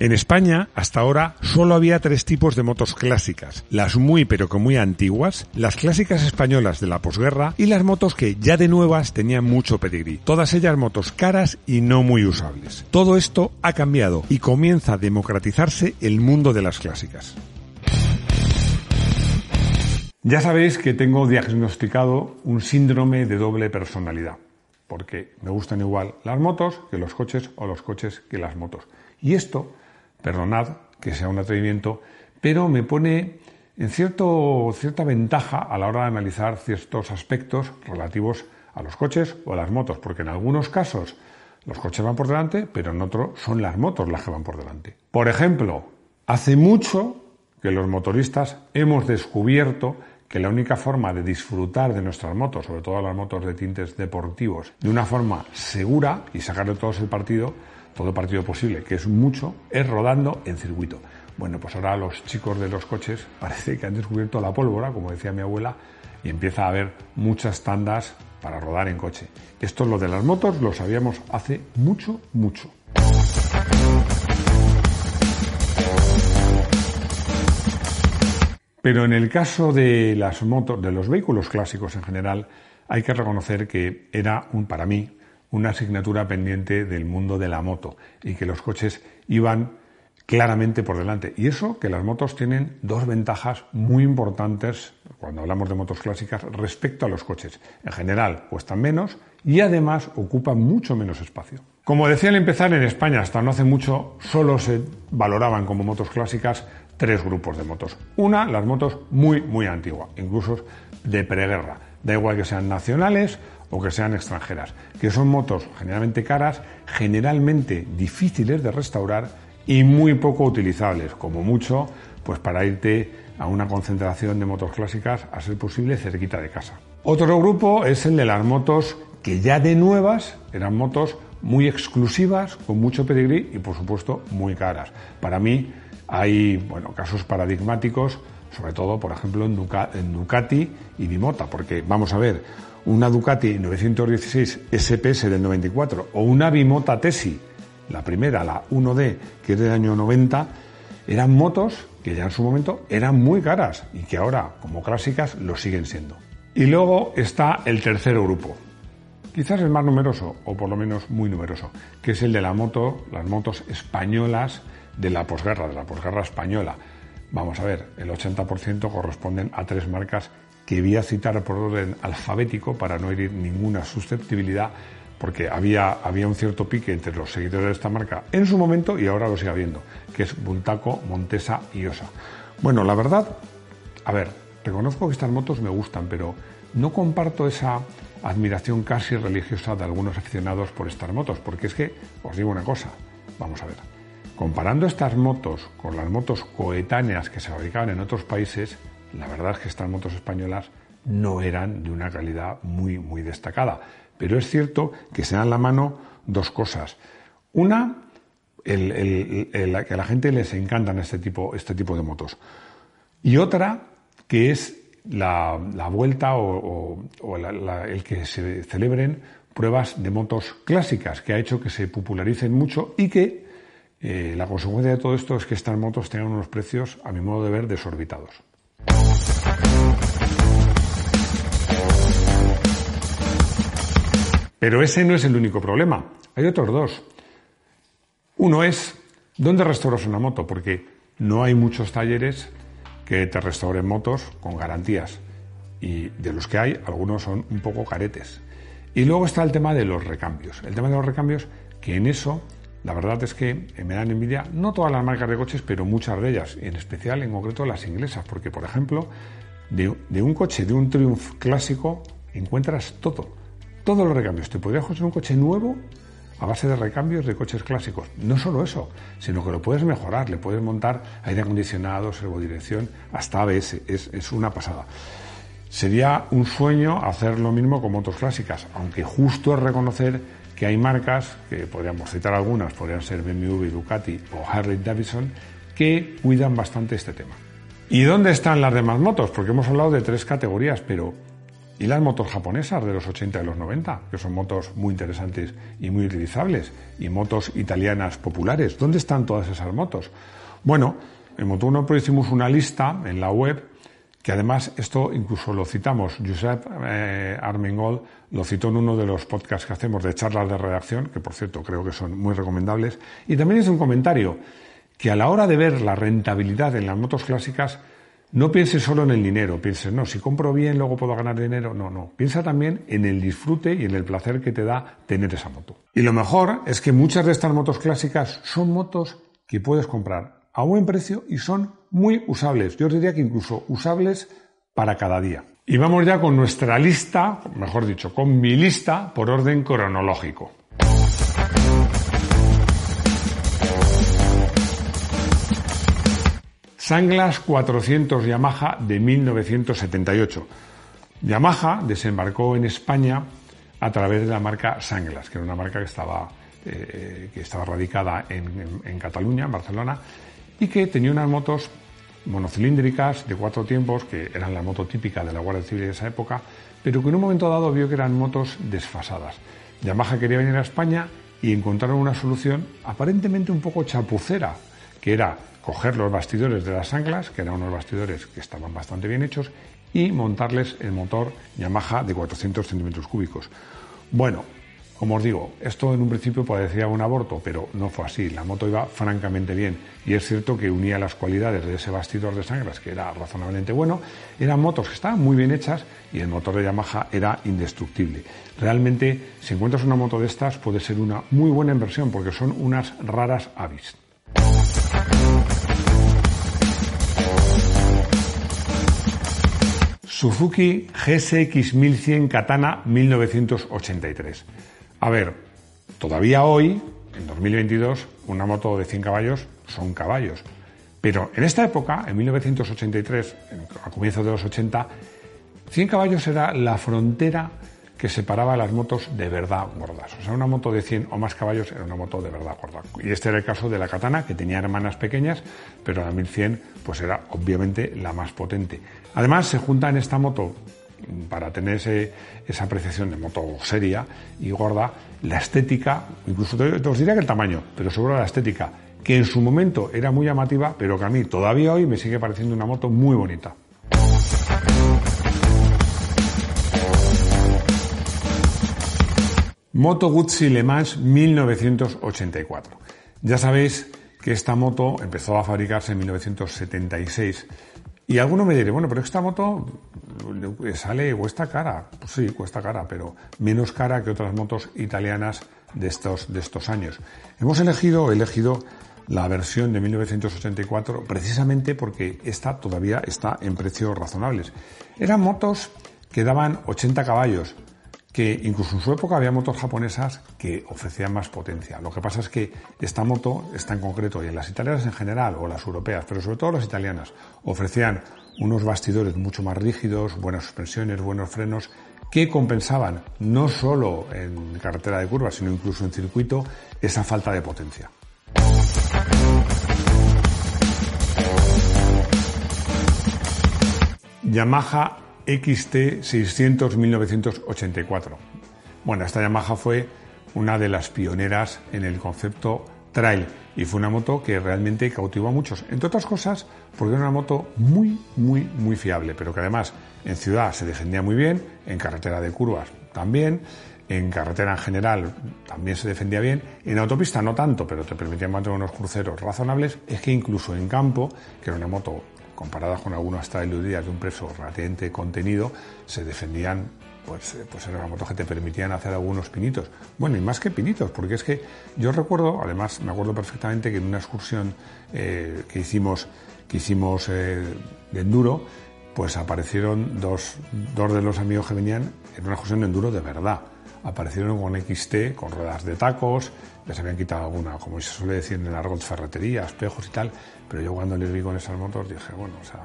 En España, hasta ahora, solo había tres tipos de motos clásicas. Las muy pero que muy antiguas, las clásicas españolas de la posguerra y las motos que ya de nuevas tenían mucho pedigrí. Todas ellas motos caras y no muy usables. Todo esto ha cambiado y comienza a democratizarse el mundo de las clásicas. Ya sabéis que tengo diagnosticado un síndrome de doble personalidad, porque me gustan igual las motos que los coches o los coches que las motos. Y esto Perdonad que sea un atrevimiento, pero me pone en cierto, cierta ventaja a la hora de analizar ciertos aspectos relativos a los coches o a las motos, porque en algunos casos los coches van por delante, pero en otros son las motos las que van por delante. Por ejemplo, hace mucho que los motoristas hemos descubierto que la única forma de disfrutar de nuestras motos, sobre todo las motos de tintes deportivos, de una forma segura y sacarle todos el partido, todo partido posible, que es mucho, es rodando en circuito. Bueno, pues ahora los chicos de los coches parece que han descubierto la pólvora, como decía mi abuela, y empieza a haber muchas tandas para rodar en coche. Esto es lo de las motos, lo sabíamos hace mucho, mucho. Pero en el caso de las motos, de los vehículos clásicos en general, hay que reconocer que era un, para mí, una asignatura pendiente del mundo de la moto y que los coches iban claramente por delante. Y eso que las motos tienen dos ventajas muy importantes cuando hablamos de motos clásicas respecto a los coches. En general cuestan menos y además ocupan mucho menos espacio. Como decía al empezar, en España hasta no hace mucho solo se valoraban como motos clásicas tres grupos de motos. Una, las motos muy, muy antiguas, incluso de preguerra. Da igual que sean nacionales o que sean extranjeras, que son motos generalmente caras, generalmente difíciles de restaurar y muy poco utilizables, como mucho, pues para irte a una concentración de motos clásicas, a ser posible, cerquita de casa. Otro grupo es el de las motos que ya de nuevas eran motos muy exclusivas, con mucho pedigrí y por supuesto muy caras. Para mí hay bueno, casos paradigmáticos, sobre todo por ejemplo en, Ducati y Bimota, porque vamos a ver, una Ducati 916 SPS del 94 o una Bimota Tesi, la primera, la 1D, que es del año 90, eran motos que ya en su momento eran muy caras y que ahora, como clásicas, lo siguen siendo. Y luego está el tercer grupo, quizás el más numeroso, o por lo menos muy numeroso, que es el de la moto, las motos españolas de la posguerra, de la posguerra española. Vamos a ver, el 80% corresponden a tres marcas que voy a citar por orden alfabético para no herir ninguna susceptibilidad, porque había, había un cierto pique entre los seguidores de esta marca en su momento y ahora lo sigue habiendo, que es Bultaco, Montesa y Osa. Bueno, la verdad, a ver, reconozco que estas motos me gustan, pero no comparto esa admiración casi religiosa de algunos aficionados por estas motos, porque es que, os digo una cosa, vamos a ver, comparando estas motos con las motos coetáneas que se fabricaban en otros países, la verdad es que estas motos españolas no eran de una calidad muy, muy destacada. Pero es cierto que se dan la mano dos cosas. Una, que a la gente les encantan este tipo, este tipo de motos. Y otra, que es la, vuelta o, el que se celebren pruebas de motos clásicas, que ha hecho que se popularicen mucho y que eh, la consecuencia de todo esto es que estas motos tengan unos precios, a mi modo de ver, desorbitados. Pero ese no es el único problema. Hay otros dos. Uno es, ¿dónde restauras una moto? Porque no hay muchos talleres que te restauren motos con garantías. Y de los que hay, algunos son un poco caretes. Y luego está el tema de los recambios. El tema de los recambios, que en eso, la verdad es que me dan envidia, no todas las marcas de coches, pero muchas de ellas, en especial, en concreto, las inglesas. Porque, por ejemplo, de, un coche, de un Triumph clásico, encuentras todo todos los recambios. Te podrías conseguir un coche nuevo a base de recambios de coches clásicos. No solo eso, sino que lo puedes mejorar, le puedes montar aire acondicionado, servodirección, hasta ABS, es, es una pasada. Sería un sueño hacer lo mismo con motos clásicas, aunque justo es reconocer que hay marcas, que podríamos citar algunas, podrían ser BMW, Ducati o Harley Davidson, que cuidan bastante este tema. ¿Y dónde están las demás motos? Porque hemos hablado de tres categorías, pero ¿y las motos japonesas de los 80 y los 90? Que son motos muy interesantes y muy utilizables. ¿Y motos italianas populares? ¿Dónde están todas esas motos? Bueno, en Moto1 Pro hicimos una lista en la web que además esto incluso lo citamos, Josep eh, Armengol lo citó en uno de los podcasts que hacemos de charlas de redacción, que por cierto creo que son muy recomendables, y también es un comentario que a la hora de ver la rentabilidad en las motos clásicas, no piense solo en el dinero, piense, no, si compro bien luego puedo ganar dinero, no, no, piensa también en el disfrute y en el placer que te da tener esa moto. Y lo mejor es que muchas de estas motos clásicas son motos que puedes comprar a buen precio y son muy usables. Yo diría que incluso usables para cada día. Y vamos ya con nuestra lista, mejor dicho, con mi lista por orden cronológico. Sanglas 400 Yamaha de 1978. Yamaha desembarcó en España a través de la marca Sanglas, que era una marca que estaba, eh, que estaba radicada en, en Cataluña, en Barcelona, y que tenía unas motos monocilíndricas de cuatro tiempos, que eran la moto típica de la Guardia Civil de esa época, pero que en un momento dado vio que eran motos desfasadas. Yamaha quería venir a España y encontraron una solución aparentemente un poco chapucera, que era coger los bastidores de las anclas, que eran unos bastidores que estaban bastante bien hechos, y montarles el motor Yamaha de 400 centímetros cúbicos. Bueno, como os digo, esto en un principio parecía un aborto, pero no fue así. La moto iba francamente bien. Y es cierto que unía las cualidades de ese bastidor de sangras, que era razonablemente bueno. Eran motos que estaban muy bien hechas y el motor de Yamaha era indestructible. Realmente, si encuentras una moto de estas, puede ser una muy buena inversión porque son unas raras avis. Suzuki GSX 1100 Katana 1983. A ver, todavía hoy, en 2022, una moto de 100 caballos son caballos. Pero en esta época, en 1983, a comienzos de los 80, 100 caballos era la frontera que separaba las motos de verdad gordas. O sea, una moto de 100 o más caballos era una moto de verdad gorda. Y este era el caso de la Katana, que tenía hermanas pequeñas, pero la 1100 pues era obviamente la más potente. Además, se junta en esta moto para tener esa apreciación de moto seria y gorda, la estética, incluso te, os diría que el tamaño, pero sobre la estética, que en su momento era muy llamativa, pero que a mí todavía hoy me sigue pareciendo una moto muy bonita. Moto Guzzi Le Mans 1984. Ya sabéis que esta moto empezó a fabricarse en 1976 y alguno me dirá, bueno, pero esta moto sale, cuesta cara. Pues sí, cuesta cara, pero menos cara que otras motos italianas de estos, de estos años. Hemos elegido, elegido la versión de 1984 precisamente porque esta todavía está en precios razonables. Eran motos que daban 80 caballos, que incluso en su época había motos japonesas que ofrecían más potencia. Lo que pasa es que esta moto, está en concreto, y en las italianas en general, o las europeas, pero sobre todo las italianas, ofrecían unos bastidores mucho más rígidos, buenas suspensiones, buenos frenos, que compensaban no solo en carretera de curvas, sino incluso en circuito, esa falta de potencia. Yamaha XT 600 1984. Bueno, esta Yamaha fue una de las pioneras en el concepto trail y fue una moto que realmente cautivó a muchos, entre otras cosas porque era una moto muy, muy, muy fiable, pero que además en ciudad se defendía muy bien, en carretera de curvas también, en carretera en general también se defendía bien, en autopista no tanto, pero te permitía mantener unos cruceros razonables, es que incluso en campo, que era una moto comparadas con algunos días de un precio relativamente contenido, se defendían, pues, eh, pues eran motos que te permitían hacer algunos pinitos. Bueno, y más que pinitos, porque es que yo recuerdo, además me acuerdo perfectamente que en una excursión eh, que hicimos, que hicimos eh, de enduro, pues aparecieron dos, dos de los amigos que venían en una excursión de enduro de verdad aparecieron con XT, con ruedas de tacos, les habían quitado alguna, como se suele decir en el argot, ferretería, espejos y tal, pero yo cuando les vi con esas motos dije, bueno, o sea,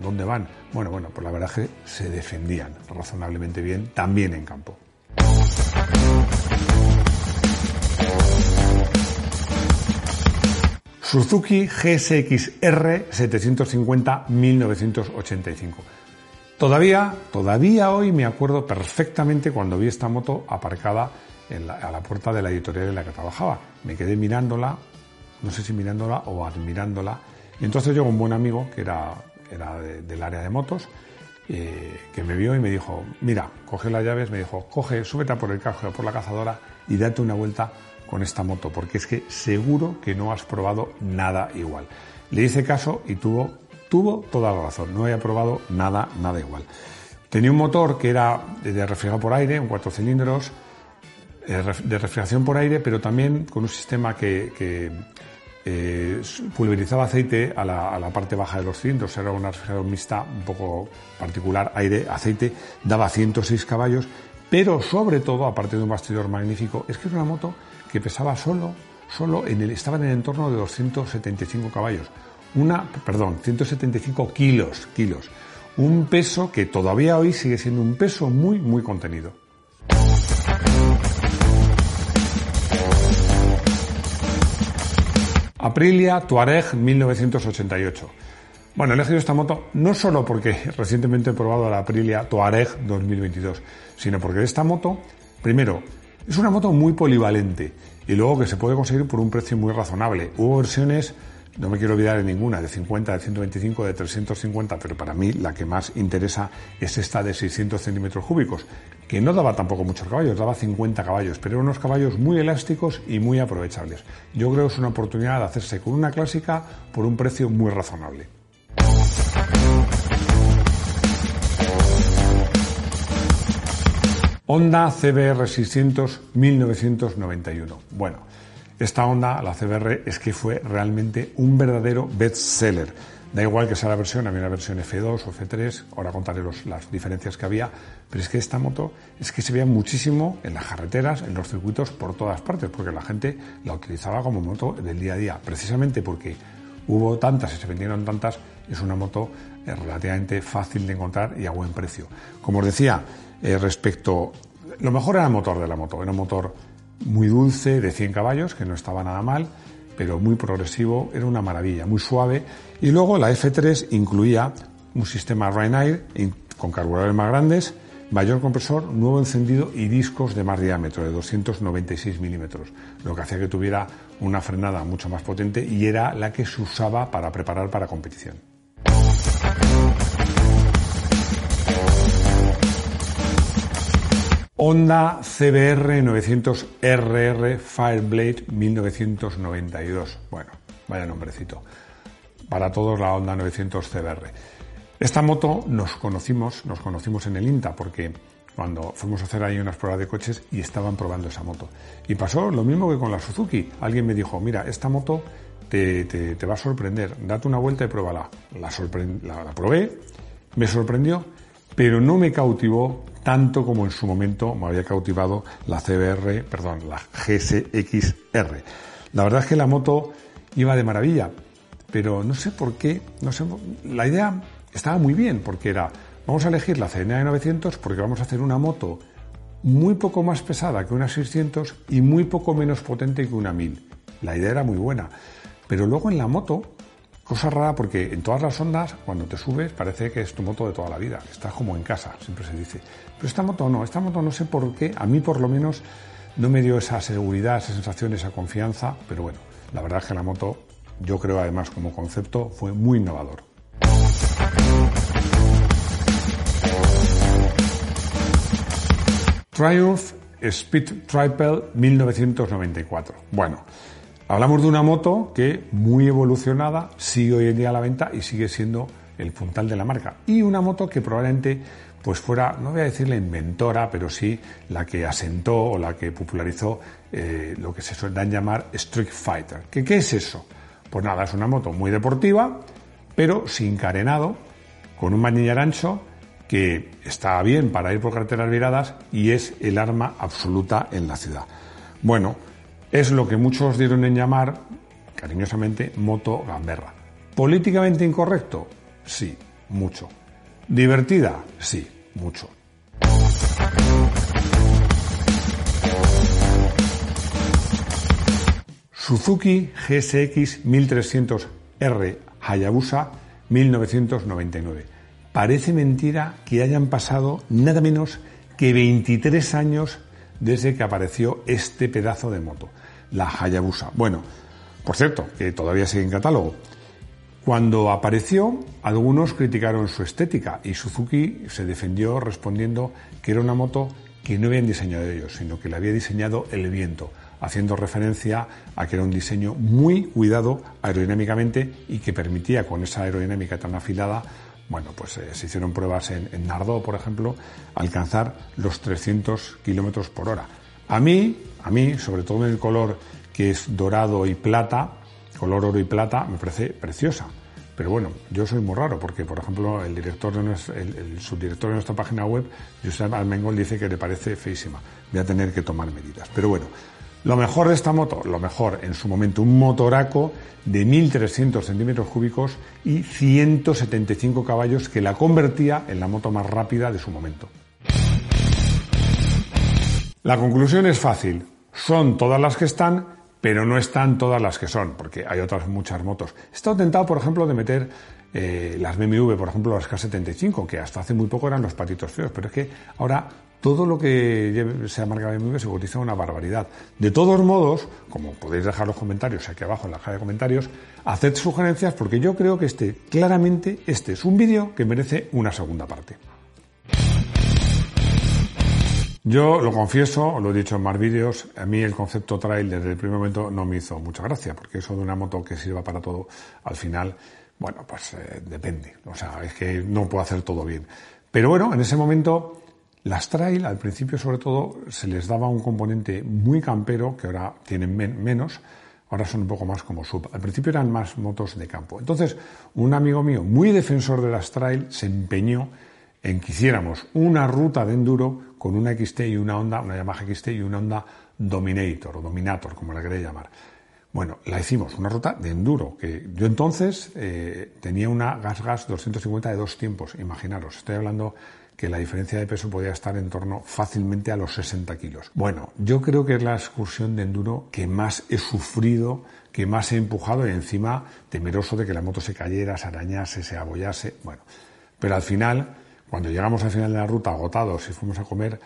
¿dónde van? Bueno, bueno, pues la verdad es que se defendían razonablemente bien, también en campo. Suzuki GSX-R 750 1985. Todavía, todavía hoy me acuerdo perfectamente cuando vi esta moto aparcada a la puerta de la editorial en la que trabajaba. Me quedé mirándola, no sé si mirándola o admirándola. Y entonces llegó un buen amigo que era, del área de motos, eh, que me vio y me dijo, mira, coge las llaves, me dijo, coge, súbete por el carro, por la cazadora y date una vuelta con esta moto, porque es que seguro que no has probado nada igual. Le hice caso y tuvo, tuvo toda la razón, no había probado nada, nada igual. Tenía un motor que era de refrigerado por aire, un cuatro cilindros, eh, de refrigeración por aire, pero también con un sistema que, eh, pulverizaba aceite a la, parte baja de los cilindros. Era una refrigeración mixta un poco particular, aire, aceite, daba 106 caballos, pero sobre todo, aparte de un bastidor magnífico, es que era una moto que pesaba solo, solo en el, estaba en el entorno de 275 caballos. Una, perdón, 175 kilos, kilos. Un peso que todavía hoy sigue siendo un peso muy, muy contenido. Aprilia Tuareg 1988. Bueno, he elegido esta moto no solo porque recientemente he probado la Aprilia Tuareg 2022, sino porque esta moto, primero, es una moto muy polivalente y luego que se puede conseguir por un precio muy razonable. Hubo versiones no me quiero olvidar de ninguna, de 50, de 125, de 350, pero para mí la que más interesa es esta de 600 centímetros cúbicos, que no daba tampoco muchos caballos, daba 50 caballos, pero eran unos caballos muy elásticos y muy aprovechables. Yo creo que es una oportunidad de hacerse con una clásica por un precio muy razonable. Honda CBR 600 1991. Bueno, esta onda, la CBR, es que fue realmente un verdadero bestseller. Da igual que sea la versión, había una versión F2 o F3, ahora contaré las diferencias que había, pero es que esta moto es que se veía muchísimo en las carreteras, en los circuitos, por todas partes, porque la gente la utilizaba como moto del día a día, precisamente porque hubo tantas y se vendieron tantas, es una moto eh, relativamente fácil de encontrar y a buen precio. Como os decía, eh, respecto, lo mejor era el motor de la moto, era un motor muy dulce, de 100 caballos, que no estaba nada mal, pero muy progresivo, era una maravilla, muy suave. Y luego la F3 incluía un sistema Ryanair con carburadores más grandes, mayor compresor, nuevo encendido y discos de más diámetro, de 296 milímetros, lo que hacía que tuviera una frenada mucho más potente y era la que se usaba para preparar para competición. Honda CBR 900RR Fireblade 1992. Bueno, vaya nombrecito. Para todos la Honda 900 CBR. Esta moto nos conocimos, nos conocimos en el INTA porque cuando fuimos a hacer ahí unas pruebas de coches y estaban probando esa moto. Y pasó lo mismo que con la Suzuki. Alguien me dijo, mira, esta moto te, te, va a sorprender, date una vuelta y pruébala. La, la, la probé, me sorprendió, pero no me cautivó tanto como en su momento me había cautivado la CBR, perdón, la GSXR. La verdad es que la moto iba de maravilla, pero no sé por qué, no sé, la idea estaba muy bien, porque era, vamos a elegir la CNA de 900 porque vamos a hacer una moto muy poco más pesada que una 600 y muy poco menos potente que una 1000. La idea era muy buena, pero luego en la moto Cosa rara porque en todas las ondas, cuando te subes, parece que es tu moto de toda la vida. Estás como en casa, siempre se dice. Pero esta moto no, esta moto no sé por qué, a mí por lo menos no me dio esa seguridad, esa sensación, esa confianza. Pero bueno, la verdad es que la moto, yo creo además como concepto, fue muy innovador. Triumph Speed Triple 1994. Bueno, Hablamos de una moto que, muy evolucionada, sigue hoy en día a la venta y sigue siendo el puntal de la marca. Y una moto que probablemente pues fuera, no voy a decir la inventora, pero sí la que asentó o la que popularizó eh, lo que se suele llamar Street Fighter. ¿Qué, ¿Qué es eso? Pues nada, es una moto muy deportiva, pero sin carenado, con un manillar ancho que está bien para ir por carreteras viradas y es el arma absoluta en la ciudad. Bueno, es lo que muchos dieron en llamar, cariñosamente, moto gamberra. ¿Políticamente incorrecto? Sí, mucho. ¿Divertida? Sí, mucho. Suzuki GSX 1300R Hayabusa 1999. Parece mentira que hayan pasado nada menos que 23 años desde que apareció este pedazo de moto, la Hayabusa. Bueno, por cierto, que todavía sigue en catálogo. Cuando apareció, algunos criticaron su estética y Suzuki se defendió respondiendo que era una moto que no habían diseñado ellos, sino que la había diseñado el viento, haciendo referencia a que era un diseño muy cuidado aerodinámicamente y que permitía con esa aerodinámica tan afilada bueno, pues eh, se hicieron pruebas en, en, Nardó, por ejemplo, alcanzar los 300 kilómetros por hora. A mí, a mí, sobre todo en el color que es dorado y plata, color oro y plata, me parece preciosa. Pero bueno, yo soy muy raro porque, por ejemplo, el director de el, subdirector de nuestra página web, Josep Almengol, dice que le parece feísima. Voy a tener que tomar medidas. Pero bueno, lo mejor de esta moto, lo mejor en su momento, un motoraco de 1.300 centímetros cúbicos y 175 caballos que la convertía en la moto más rápida de su momento. La conclusión es fácil. Son todas las que están, pero no están todas las que son, porque hay otras muchas motos. He estado tentado, por ejemplo, de meter eh, las BMW, por ejemplo, las K75, que hasta hace muy poco eran los patitos feos, pero es que ahora todo lo que sea marca BMW se cotiza una barbaridad. De todos modos, como podéis dejar los comentarios aquí abajo en la caja de comentarios, haced sugerencias porque yo creo que este, claramente, este es un vídeo que merece una segunda parte. Yo lo confieso, lo he dicho en más vídeos, a mí el concepto trail desde el primer momento no me hizo mucha gracia, porque eso de una moto que sirva para todo, al final, bueno, pues eh, depende. O sea, es que no puedo hacer todo bien. Pero bueno, en ese momento, las trail, al principio sobre todo, se les daba un componente muy campero, que ahora tienen menos, ahora son un poco más como sub. Al principio eran más motos de campo. Entonces, un amigo mío, muy defensor de las trail, se empeñó en que hiciéramos una ruta de enduro con una XT y una Honda, una Yamaha XT y una Honda Dominator o Dominator, como la queréis llamar. Bueno, la hicimos, una ruta de enduro, que yo entonces eh, tenía una Gas Gas 250 de dos tiempos, imaginaros, estoy hablando que la diferencia de peso podía estar en torno fácilmente a los 60 kilos. Bueno, yo creo que es la excursión de enduro que más he sufrido, que más he empujado y encima temeroso de que la moto se cayera, se arañase, se abollase, bueno, pero al final cuando llegamos al final de la ruta agotados y fuimos a comer,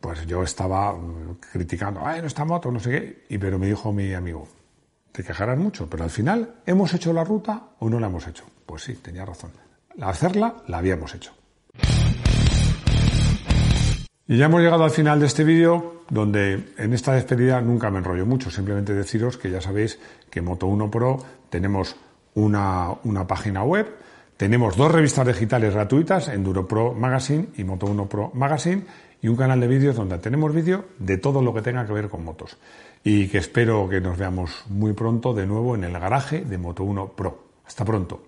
pues yo estaba mm, criticando, ay, no está moto, no sé qué, y pero me dijo mi amigo, te quejarás mucho, pero al final, ¿hemos hecho la ruta o no la hemos hecho? Pues sí, tenía razón. Hacerla, la habíamos hecho. Y ya hemos llegado al final de este vídeo, donde en esta despedida nunca me enrollo mucho, simplemente deciros que ya sabéis que Moto 1 Pro tenemos una, una página web, tenemos dos revistas digitales gratuitas, Enduro Pro Magazine y Moto 1 Pro Magazine, y un canal de vídeos donde tenemos vídeo de todo lo que tenga que ver con motos y que espero que nos veamos muy pronto de nuevo en el garaje de Moto1 Pro. Hasta pronto.